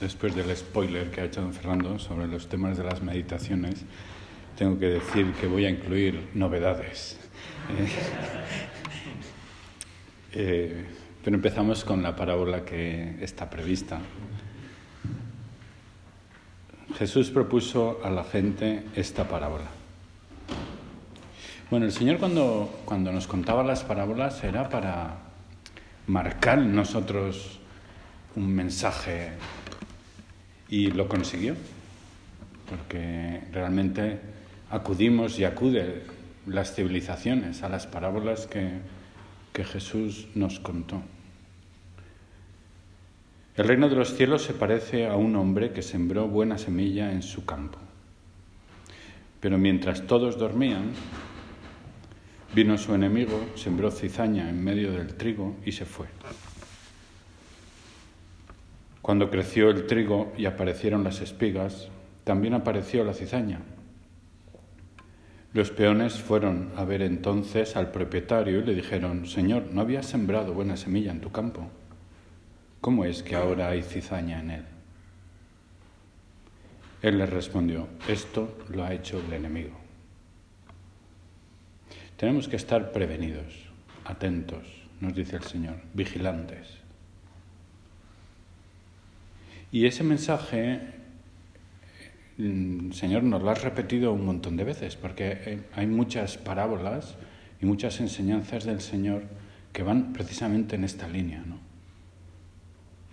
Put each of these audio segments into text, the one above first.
después del spoiler que ha hecho don Fernando sobre los temas de las meditaciones, tengo que decir que voy a incluir novedades. Eh, pero empezamos con la parábola que está prevista. Jesús propuso a la gente esta parábola. Bueno, el Señor cuando, cuando nos contaba las parábolas era para marcar nosotros un mensaje y lo consiguió, porque realmente acudimos y acude las civilizaciones a las parábolas que, que Jesús nos contó. El reino de los cielos se parece a un hombre que sembró buena semilla en su campo. Pero mientras todos dormían, vino su enemigo, sembró cizaña en medio del trigo y se fue. Cuando creció el trigo y aparecieron las espigas, también apareció la cizaña. Los peones fueron a ver entonces al propietario y le dijeron, Señor, ¿no habías sembrado buena semilla en tu campo? ¿Cómo es que ahora hay cizaña en él? Él les respondió, esto lo ha hecho el enemigo. Tenemos que estar prevenidos, atentos, nos dice el Señor, vigilantes. Y ese mensaje, el Señor nos lo ha repetido un montón de veces, porque hay muchas parábolas y muchas enseñanzas del Señor que van precisamente en esta línea, ¿no?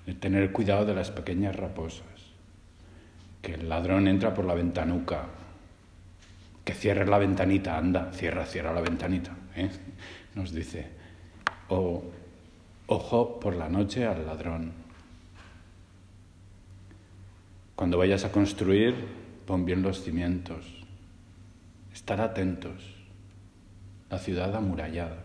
De tener cuidado de las pequeñas raposas, que el ladrón entra por la ventanuca, que cierre la ventanita, anda, cierra, cierra la ventanita, ¿eh? nos dice. O ojo por la noche al ladrón, cuando vayas a construir, pon bien los cimientos. Estar atentos. La ciudad amurallada.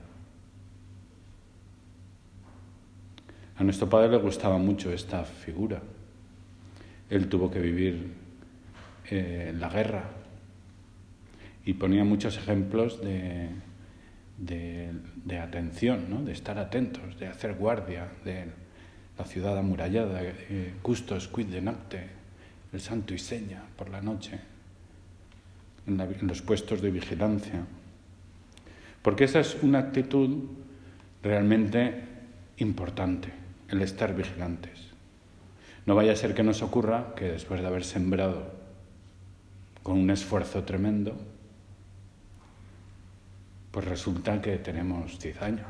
A nuestro padre le gustaba mucho esta figura. Él tuvo que vivir eh, la guerra y ponía muchos ejemplos de, de, atención, ¿no? de estar atentos, de hacer guardia, de la ciudad amurallada, eh, custos quid de nacte, el santo y seña por la noche, en, los puestos de vigilancia. Porque esa es una actitud realmente importante, el estar vigilantes. No vaya a ser que nos ocurra que después de haber sembrado con un esfuerzo tremendo, pues resulta que tenemos cizaña.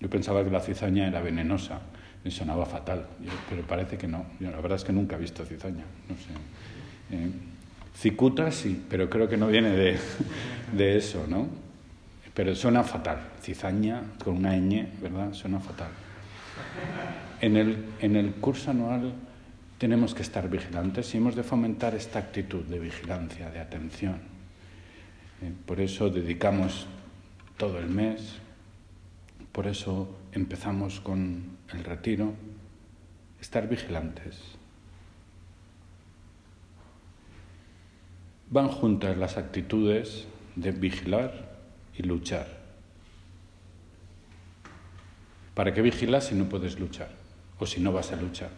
Yo pensaba que la cizaña era venenosa me sonaba fatal, pero parece que no. Yo, la verdad es que nunca he visto cizaña, no sé. Eh, cicuta sí, pero creo que no viene de, de, eso, ¿no? Pero suena fatal. Cizaña con una ñ, ¿verdad? Suena fatal. En el, en el curso anual tenemos que estar vigilantes y hemos de fomentar esta actitud de vigilancia, de atención. Eh, por eso dedicamos todo el mes, por eso empezamos con el retiro, estar vigilantes. Van juntas las actitudes de vigilar y luchar. ¿Para qué vigilas si no puedes luchar? O si no vas a luchar.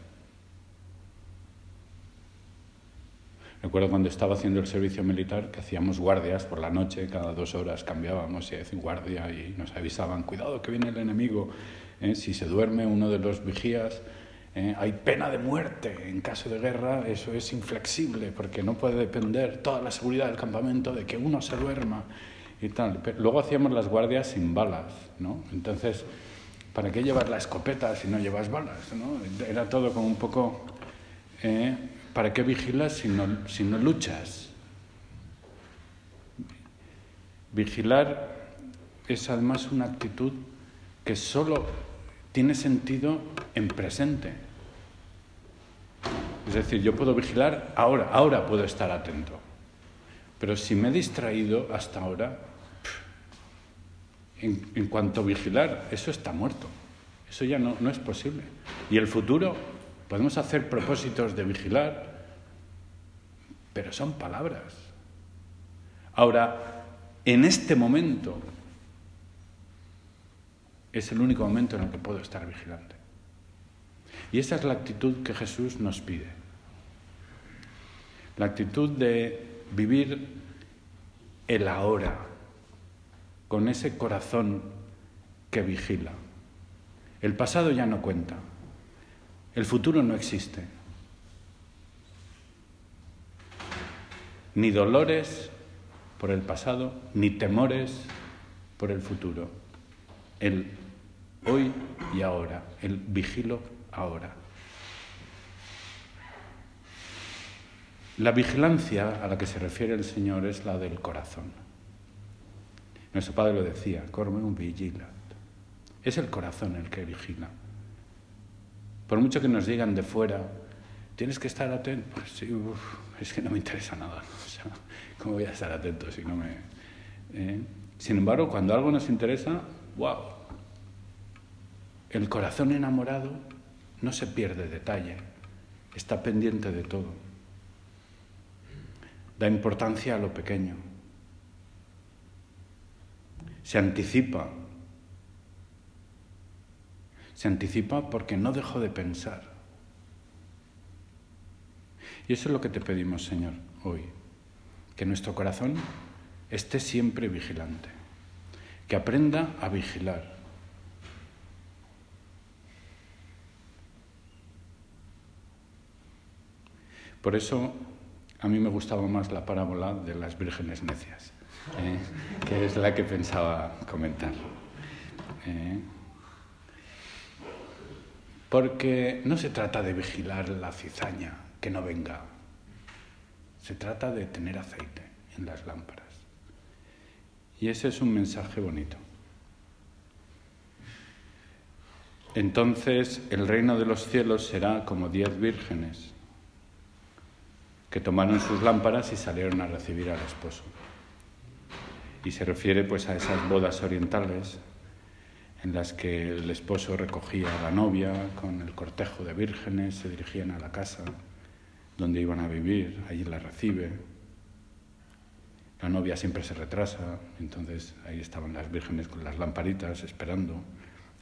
Recuerdo cuando estaba haciendo el servicio militar que hacíamos guardias por la noche, cada dos horas cambiábamos y hacíamos guardia y nos avisaban, cuidado que viene el enemigo, ¿eh? si se duerme uno de los vigías, ¿eh? hay pena de muerte en caso de guerra, eso es inflexible porque no puede depender toda la seguridad del campamento de que uno se duerma y tal. luego hacíamos las guardias sin balas, ¿no? Entonces, ¿para qué llevar la escopeta si no llevas balas? ¿no? Era todo como un poco... ¿eh? ¿Para qué vigilas si no, si no luchas? Vigilar es además una actitud que solo tiene sentido en presente. Es decir, yo puedo vigilar ahora, ahora puedo estar atento. Pero si me he distraído hasta ahora, en, cuanto a vigilar, eso está muerto. Eso ya no, no es posible. Y el futuro Podemos hacer propósitos de vigilar, pero son palabras. Ahora, en este momento es el único momento en el que puedo estar vigilante. Y esa es la actitud que Jesús nos pide. La actitud de vivir el ahora, con ese corazón que vigila. El pasado ya no cuenta, el futuro no existe. Ni dolores por el pasado, ni temores por el futuro. El hoy y ahora, el vigilo ahora. La vigilancia a la que se refiere el Señor es la del corazón. Nuestro Padre lo decía, un vigilat. Es el corazón el que vigila. Por mucho que nos digan de fuera, tienes que estar atento. Pues sí, es que no me interesa nada. ¿Cómo voy a estar atento si no me... Eh? Sin embargo, cuando algo nos interesa, wow. El corazón enamorado no se pierde detalle, está pendiente de todo. Da importancia a lo pequeño. Se anticipa. Se anticipa porque no dejó de pensar. Y eso es lo que te pedimos, Señor, hoy. Que nuestro corazón esté siempre vigilante. Que aprenda a vigilar Por eso a mí me gustaba más la parábola de las vírgenes necias, ¿eh? que es la que pensaba comentar. ¿eh? Porque no se trata de vigilar la cizaña, que no venga. Se trata de tener aceite en las lámparas. Y ese es un mensaje bonito. Entonces el reino de los cielos será como diez vírgenes que tomaron sus lámparas y salieron a recibir al esposo. Y se refiere pues a esas bodas orientales en las que el esposo recogía a la novia con el cortejo de vírgenes, se dirigían a la casa donde iban a vivir, allí la recibe. La novia siempre se retrasa, entonces ahí estaban las vírgenes con las lamparitas esperando.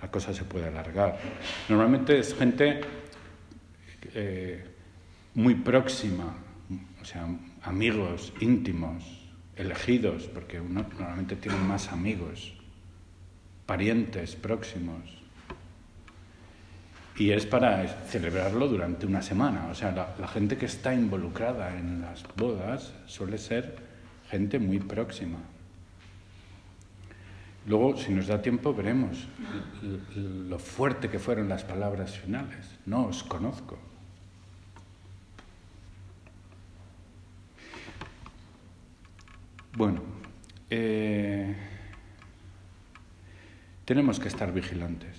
La cosa se puede alargar. Normalmente es gente eh, muy próxima o sea, amigos íntimos, elegidos, porque uno normalmente tiene más amigos, parientes próximos. Y es para celebrarlo durante una semana. O sea, la, la gente que está involucrada en las bodas suele ser gente muy próxima. Luego, si nos da tiempo, veremos lo fuerte que fueron las palabras finales. No os conozco. Bueno, eh, tenemos que estar vigilantes.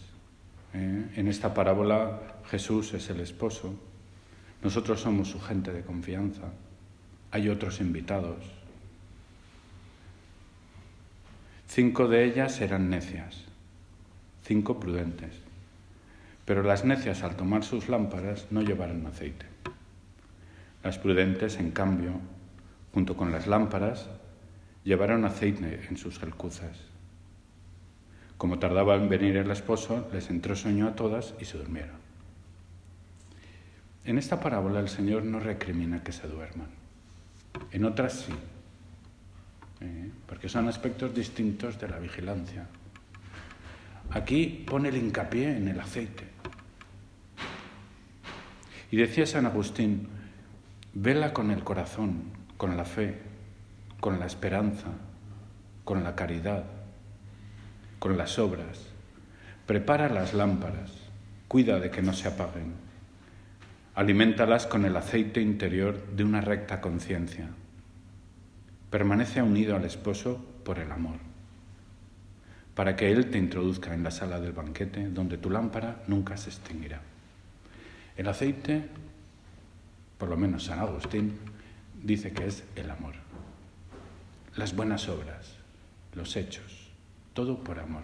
¿eh? En esta parábola Jesús es el esposo, nosotros somos su gente de confianza, hay otros invitados. Cinco de ellas eran necias, cinco prudentes, pero las necias al tomar sus lámparas no llevaron aceite. Las prudentes, en cambio, junto con las lámparas, llevaron aceite en sus alcuzas. Como tardaba en venir el esposo, les entró sueño a todas y se durmieron. En esta parábola el Señor no recrimina que se duerman. En otras sí, ¿eh? porque son aspectos distintos de la vigilancia. Aquí pone el hincapié en el aceite. Y decía San Agustín, vela con el corazón, con la fe, con la esperanza, con la caridad, con las obras. Prepara las lámparas, cuida de que no se apaguen. Aliméntalas con el aceite interior de una recta conciencia. Permanece unido al esposo por el amor, para que Él te introduzca en la sala del banquete donde tu lámpara nunca se extinguirá. El aceite, por lo menos San Agustín, dice que es el amor las buenas obras, los hechos, todo por amor.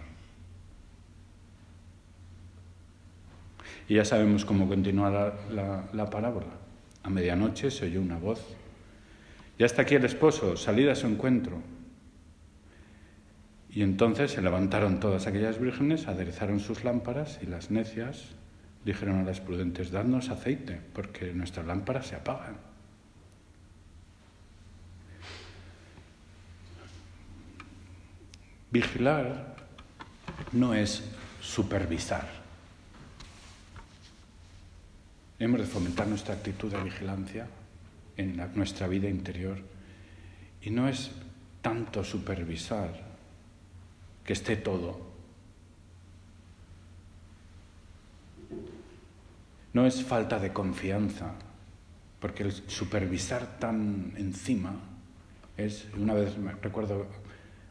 Y ya sabemos cómo continúa la, parábola. A medianoche se oyó una voz. Ya está aquí el esposo, salid a su encuentro. Y entonces se levantaron todas aquellas vírgenes, aderezaron sus lámparas y las necias dijeron a las prudentes, dadnos aceite, porque nuestras lámparas se apagan. Vigilar no es supervisar. Hemos de fomentar nuestra actitud de vigilancia en nuestra vida interior y no es tanto supervisar que esté todo. No es falta de confianza, porque el supervisar tan encima es, una vez me recuerdo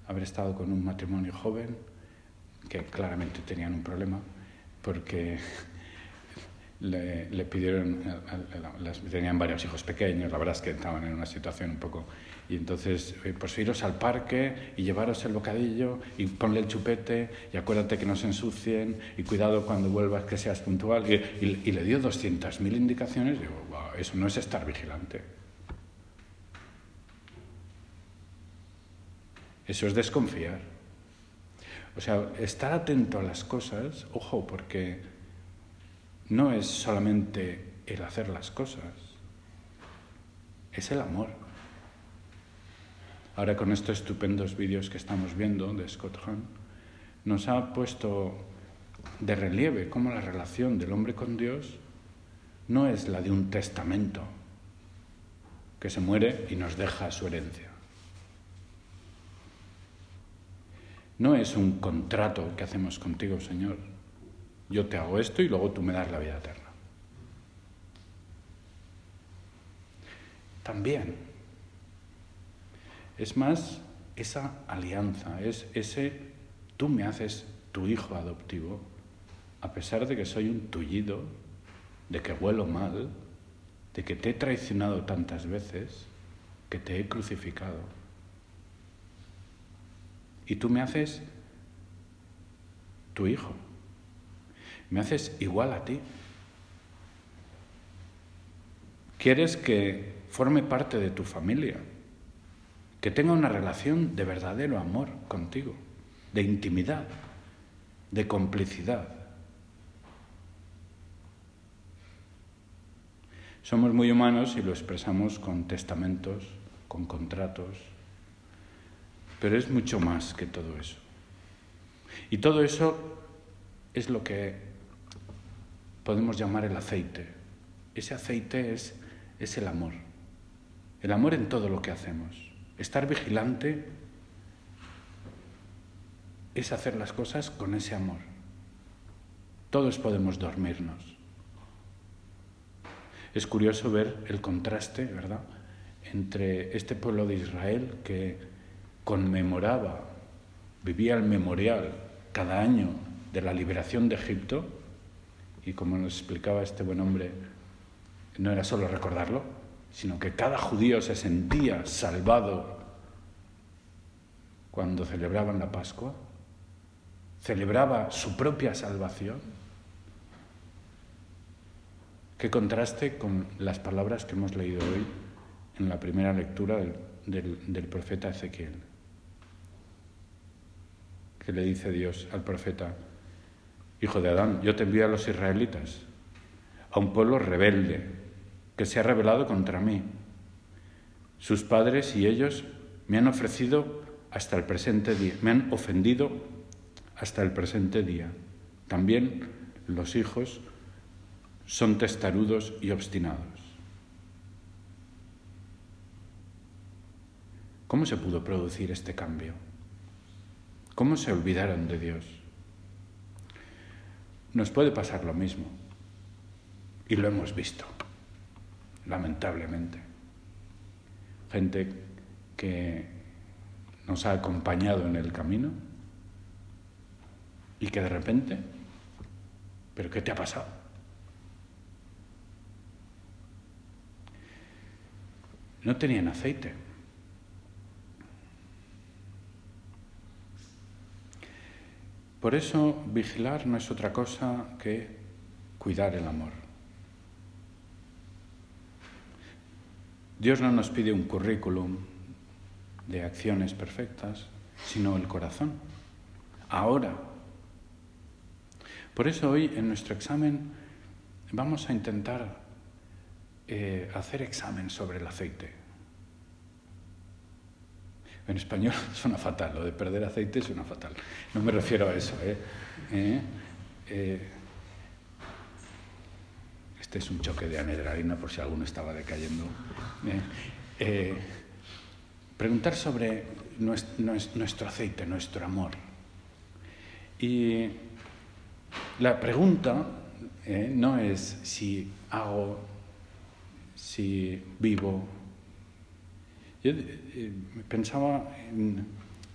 haber estado con un matrimonio joven que claramente tenían un problema porque le, pidieron, tenían varios hijos pequeños, la verdad es que estaban en una situación un poco... Y entonces, pues iros al parque y llevaros el bocadillo y ponle el chupete y acuérdate que no se ensucien y cuidado cuando vuelvas que seas puntual. Y, le dio 200.000 indicaciones y digo, eso no es estar vigilante. Eso es desconfiar. O sea, estar atento a las cosas, ojo, porque no es solamente el hacer las cosas, es el amor. Ahora con estos estupendos vídeos que estamos viendo de Scott Hahn, nos ha puesto de relieve cómo la relación del hombre con Dios no es la de un testamento que se muere y nos deja su herencia. No es un contrato que hacemos contigo, Señor. Yo te hago esto y luego tú me das la vida eterna. También es más esa alianza, es ese tú me haces tu hijo adoptivo, a pesar de que soy un tullido, de que huelo mal, de que te he traicionado tantas veces, que te he crucificado. Y tú me haces tu hijo. Me haces igual a ti. Quieres que forme parte de tu familia, que tenga una relación de verdadero amor contigo, de intimidad, de complicidad. Somos muy humanos y lo expresamos con testamentos, con contratos, pero es mucho más que todo eso. Y todo eso es lo que podemos llamar el aceite. Ese aceite es, es el amor. El amor en todo lo que hacemos. Estar vigilante es hacer las cosas con ese amor. Todos podemos dormirnos. Es curioso ver el contraste, ¿verdad?, entre este pueblo de Israel que conmemoraba, vivía el memorial cada año de la liberación de Egipto, y como nos explicaba este buen hombre, no era solo recordarlo, sino que cada judío se sentía salvado cuando celebraban la Pascua, celebraba su propia salvación. Qué contraste con las palabras que hemos leído hoy en la primera lectura del, del profeta Ezequiel que le dice Dios al profeta, Hijo de Adán, yo te envío a los israelitas, a un pueblo rebelde, que se ha rebelado contra mí. Sus padres y ellos me han ofrecido hasta el presente día, me han ofendido hasta el presente día. También los hijos son testarudos y obstinados. ¿Cómo se pudo producir este cambio? ¿Cómo se olvidaron de Dios? Nos puede pasar lo mismo. Y lo hemos visto, lamentablemente. Gente que nos ha acompañado en el camino y que de repente, ¿pero qué te ha pasado? No tenían aceite. Por eso vigilar no es otra cosa que cuidar el amor. Dios no nos pide un currículum de acciones perfectas, sino el corazón. Ahora. Por eso hoy en nuestro examen vamos a intentar eh, hacer examen sobre el aceite. En español suena fatal, lo de perder aceite suena fatal. No me refiero a eso. ¿eh? ¿Eh? este es un choque de adrenalina por si alguno estaba decayendo. preguntar sobre nuestro aceite, nuestro amor. Y la pregunta no es si hago si vivo. Yo eh, pensaba en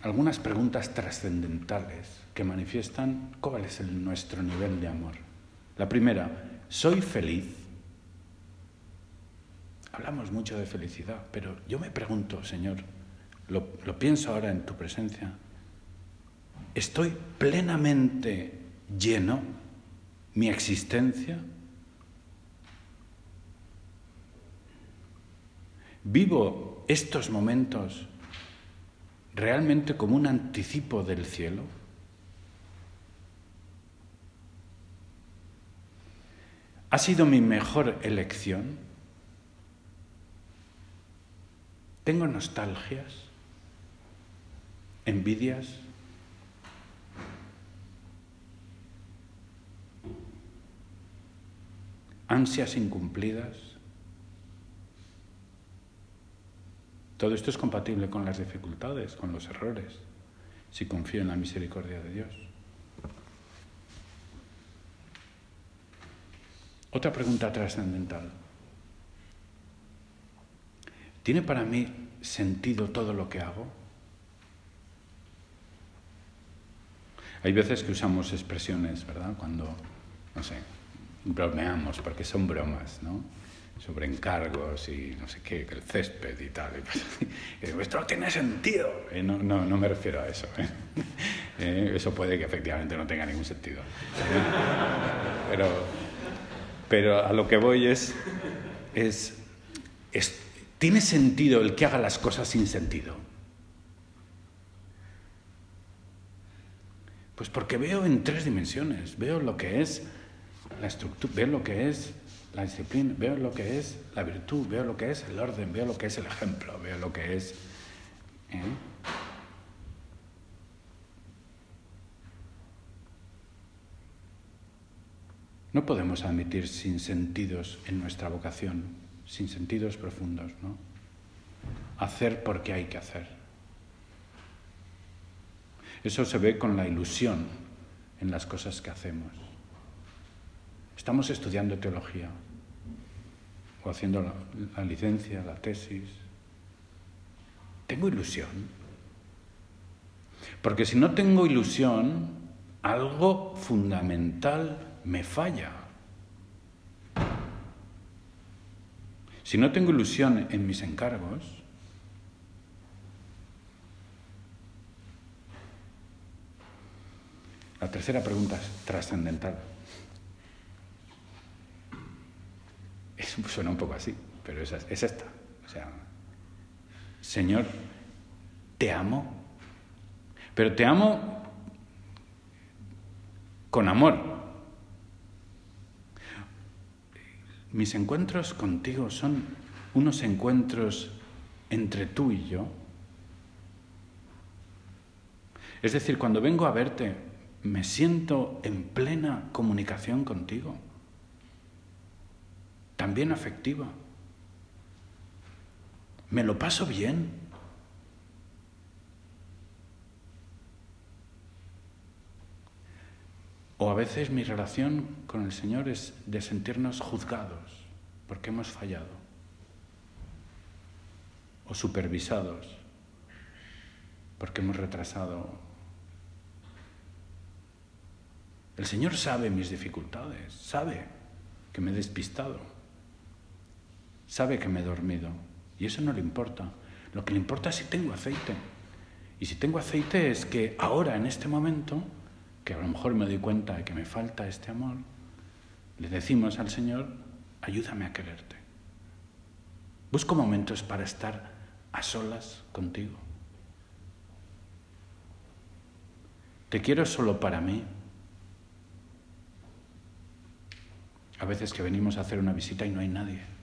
algunas preguntas trascendentales que manifiestan cuál es el, nuestro nivel de amor. La primera, ¿soy feliz? Hablamos mucho de felicidad, pero yo me pregunto, Señor, lo, lo pienso ahora en tu presencia, ¿estoy plenamente lleno mi existencia? ¿Vivo estos momentos realmente como un anticipo del cielo? ¿Ha sido mi mejor elección? ¿Tengo nostalgias? ¿Envidias? ¿Ansias incumplidas? Todo esto es compatible con las dificultades, con los errores, si confío en la misericordia de Dios. Otra pregunta trascendental. ¿Tiene para mí sentido todo lo que hago? Hay veces que usamos expresiones, ¿verdad? Cuando, no sé, bromeamos, porque son bromas, ¿no? Sobre encargos y no sé qué, el césped y tal. Y, digo, esto no tiene sentido. no, no, no, me refiero a eso. ¿eh? Eh, eso puede que efectivamente no tenga ningún sentido. Pero, pero a lo que voy es, es, es, ¿tiene sentido el que haga las cosas sin sentido? Pues porque veo en tres dimensiones, veo lo que es la estructura, veo lo que es la disciplina, veo lo que es la virtud, veo lo que es el orden, veo lo que es el ejemplo, veo lo que es... ¿eh? No podemos admitir sin sentidos en nuestra vocación, sin sentidos profundos, ¿no? Hacer porque hay que hacer. Eso se ve con la ilusión en las cosas que hacemos. Estamos estudiando teología o haciendo la, licencia, la tesis. Tengo ilusión. Porque si no tengo ilusión, algo fundamental me falla. Si no tengo ilusión en mis encargos, la tercera pregunta es trascendental. Suena un poco así, pero es, es esta. O sea, Señor, te amo, pero te amo con amor. Mis encuentros contigo son unos encuentros entre tú y yo. Es decir, cuando vengo a verte, me siento en plena comunicación contigo también afectiva. Me lo paso bien. O a veces mi relación con el Señor es de sentirnos juzgados porque hemos fallado. O supervisados porque hemos retrasado. El Señor sabe mis dificultades, sabe que me he despistado sabe que me he dormido y eso no le importa. Lo que le importa es si tengo aceite. Y si tengo aceite es que ahora, en este momento, que a lo mejor me doy cuenta de que me falta este amor, le decimos al Señor, ayúdame a quererte. Busco momentos para estar a solas contigo. Te quiero solo para mí. A veces que venimos a hacer una visita y no hay nadie.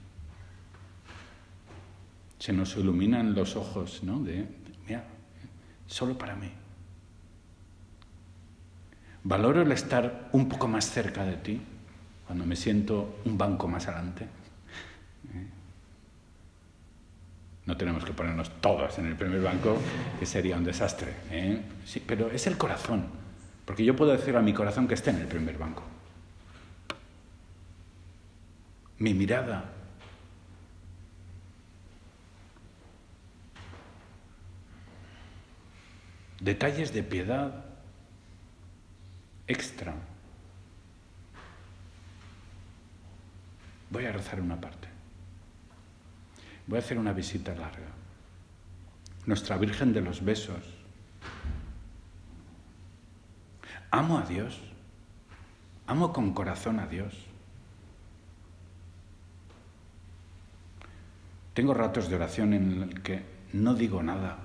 Se nos iluminan los ojos, ¿no? De, mira, solo para mí. Valoro el estar un poco más cerca de ti, cuando me siento un banco más adelante. ¿Eh? No tenemos que ponernos todos en el primer banco, que sería un desastre. ¿eh? Sí, pero es el corazón, porque yo puedo decir a mi corazón que esté en el primer banco. Mi mirada. Detalles de piedad extra. Voy a rezar una parte. Voy a hacer una visita larga. Nuestra Virgen de los Besos. Amo a Dios. Amo con corazón a Dios. Tengo ratos de oración en el que no digo nada,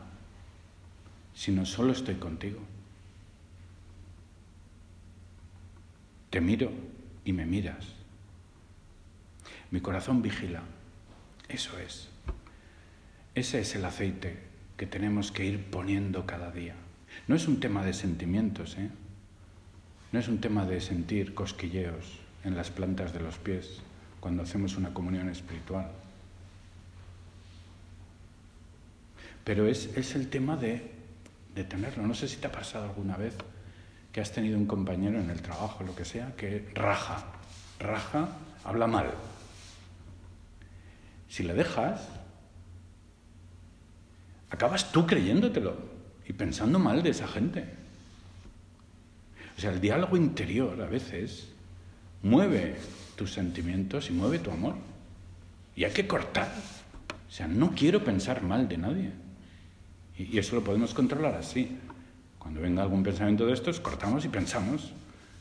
sino solo estoy contigo. Te miro y me miras. Mi corazón vigila. Eso es. Ese es el aceite que tenemos que ir poniendo cada día. No es un tema de sentimientos, ¿eh? No es un tema de sentir cosquilleos en las plantas de los pies cuando hacemos una comunión espiritual. Pero es, es el tema de, de tenerlo. No sé si te ha pasado alguna vez que has tenido un compañero en el trabajo, lo que sea, que raja, raja, habla mal. Si le dejas, acabas tú creyéndotelo y pensando mal de esa gente. O sea, el diálogo interior a veces mueve tus sentimientos y mueve tu amor. Y hay que cortar. O sea, no quiero pensar mal de nadie. Y eso lo podemos controlar así. Cuando venga algún pensamiento de estos, cortamos y pensamos,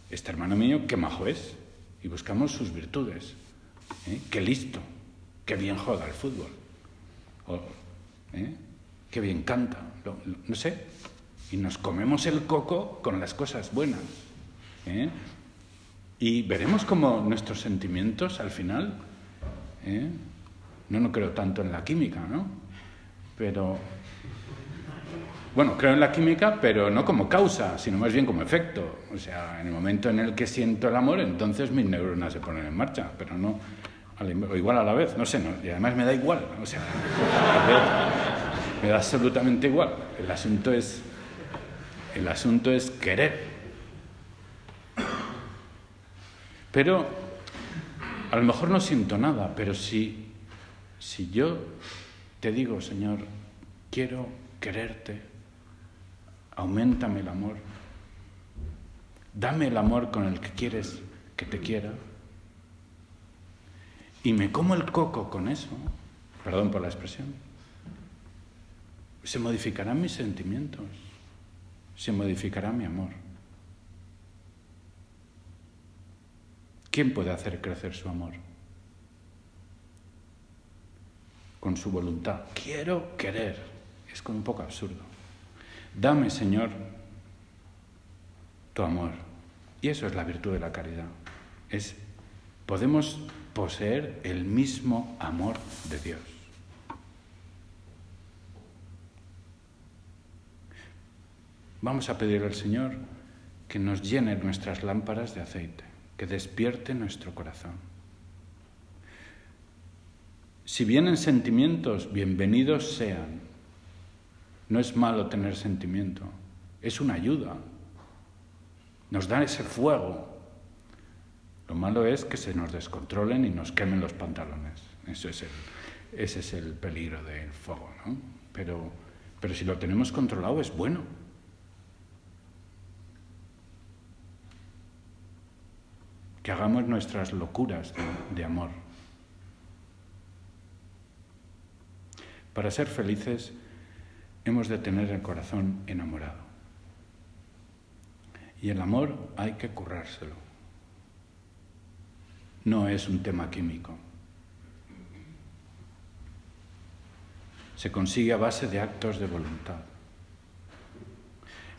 este hermano mío, qué majo es. Y buscamos sus virtudes. ¿eh? Qué listo, qué bien juega el fútbol. ¿eh? qué bien canta, no sé. Y nos comemos el coco con las cosas buenas. ¿eh? Y veremos cómo nuestros sentimientos al final, no, no creo tanto en la química, ¿no? Pero, bueno, creo en la química, pero no como causa, sino más bien como efecto. O sea, en el momento en el que siento el amor, entonces mis neuronas se ponen en marcha, pero no, o igual a la vez, no sé, y además me da igual, o sea, me da absolutamente igual. El asunto es, el asunto es querer. Pero a lo mejor no siento nada, pero si, si yo te digo, Señor, quiero quererte, aumentame el amor, dame el amor con el que quieres que te quiera, y me como el coco con eso, perdón por la expresión, se modificarán mis sentimientos, se modificará mi amor. ¿Quién puede hacer crecer su amor? Con su voluntad. Quiero querer. Es como un poco absurdo. Dame, Señor, tu amor. Y eso es la virtud de la caridad. Es podemos poseer el mismo amor de Dios. Vamos a pedir al Señor que nos llene nuestras lámparas de aceite, que despierte nuestro corazón. Si vienen sentimientos, bienvenidos sean. No es malo tener sentimiento, es una ayuda. Nos da ese fuego. Lo malo es que se nos descontrolen y nos quemen los pantalones. Eso es el, ese es el peligro del fuego, ¿no? Pero, pero si lo tenemos controlado es bueno. que hagamos nuestras locuras de, amor. Para ser felices hemos de tener el corazón enamorado. Y el amor hay que currárselo. No es un tema químico. Se consigue a base de actos de voluntad.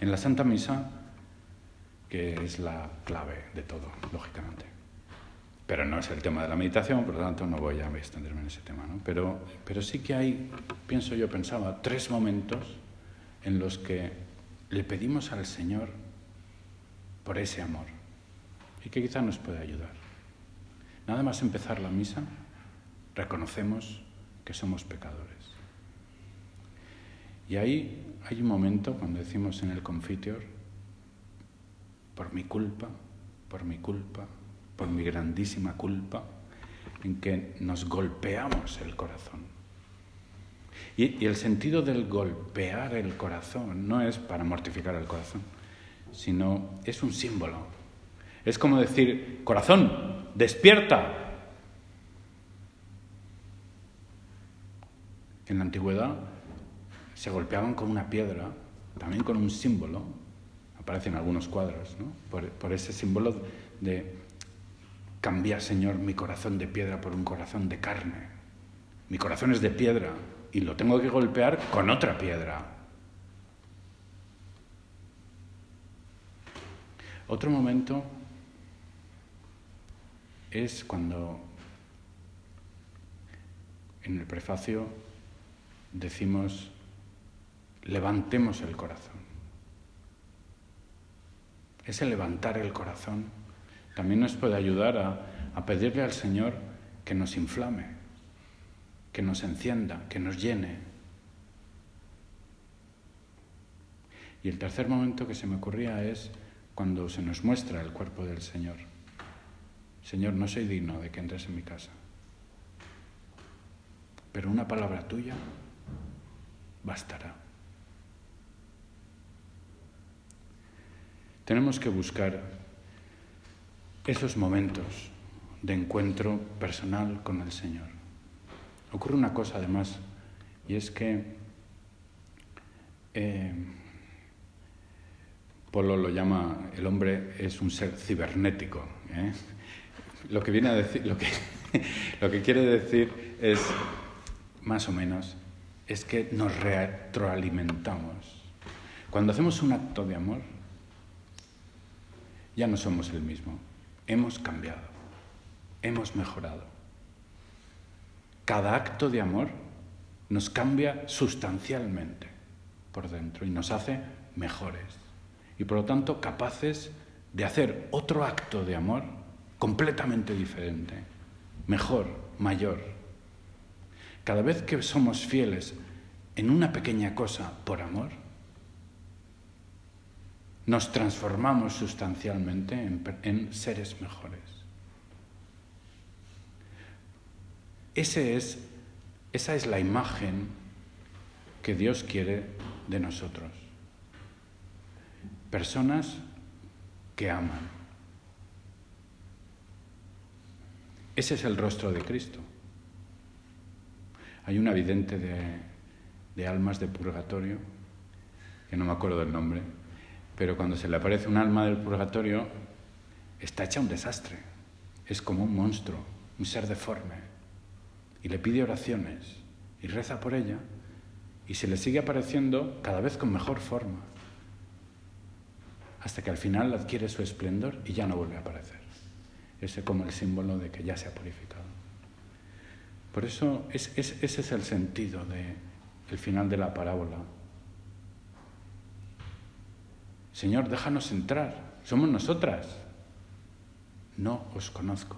En la Santa Misa que es la clave de todo, lógicamente. Pero no es el tema de la meditación, por lo tanto no voy a extenderme en ese tema. ¿no? Pero, pero sí que hay, pienso yo, pensaba, tres momentos en los que le pedimos al Señor por ese amor y que quizá nos puede ayudar. Nada más empezar la misa, reconocemos que somos pecadores. Y ahí hay un momento cuando decimos en el confiteor, por mi culpa, por mi culpa, por mi grandísima culpa, en que nos golpeamos el corazón. Y, el sentido del golpear el corazón no es para mortificar el corazón, sino es un símbolo. Es como decir, corazón, despierta. En la antigüedad se golpeaban con una piedra, también con un símbolo, aparecen algunos cuadros, ¿no? por ese símbolo de Cambia, Señor, mi corazón de piedra por un corazón de carne. Mi corazón es de piedra y lo tengo que golpear con otra piedra. Otro momento es cuando en el prefacio decimos, levantemos el corazón. Ese levantar el corazón también nos puede ayudar a, pedirle al Señor que nos inflame, que nos encienda, que nos llene. Y el tercer momento que se me ocurría es cuando se nos muestra el cuerpo del Señor. Señor, no soy digno de que entres en mi casa, pero una palabra tuya bastará. Tenemos que buscar esos momentos de encuentro personal con el Señor. Ocurre una cosa además, y es que eh, Polo lo llama, el hombre es un ser cibernético. ¿eh? Lo que viene a decir, lo que, lo que quiere decir es, más o menos, es que nos retroalimentamos. Cuando hacemos un acto de amor, ya no somos el mismo hemos cambiado, hemos mejorado. Cada acto de amor nos cambia sustancialmente por dentro y nos hace mejores y por lo tanto capaces de hacer otro acto de amor completamente diferente, mejor, mayor. Cada vez que somos fieles en una pequeña cosa por amor, nos transformamos sustancialmente en, seres mejores. Esa es la imagen que Dios quiere de nosotros. Personas que aman. Ese es el rostro de Cristo. Hay una vidente de, de almas de purgatorio, que no me acuerdo del nombre, pero cuando se le aparece un alma del purgatorio, está hecha un desastre. Es como un monstruo, un ser deforme. Y le pide oraciones y reza por ella y se le sigue apareciendo cada vez con mejor forma. Hasta que al final adquiere su esplendor y ya no vuelve a aparecer. Ese como el símbolo de que ya se ha purificado. Por eso ese es el sentido del final de la parábola Señor, déjanos entrar, somos nosotras. No os conozco.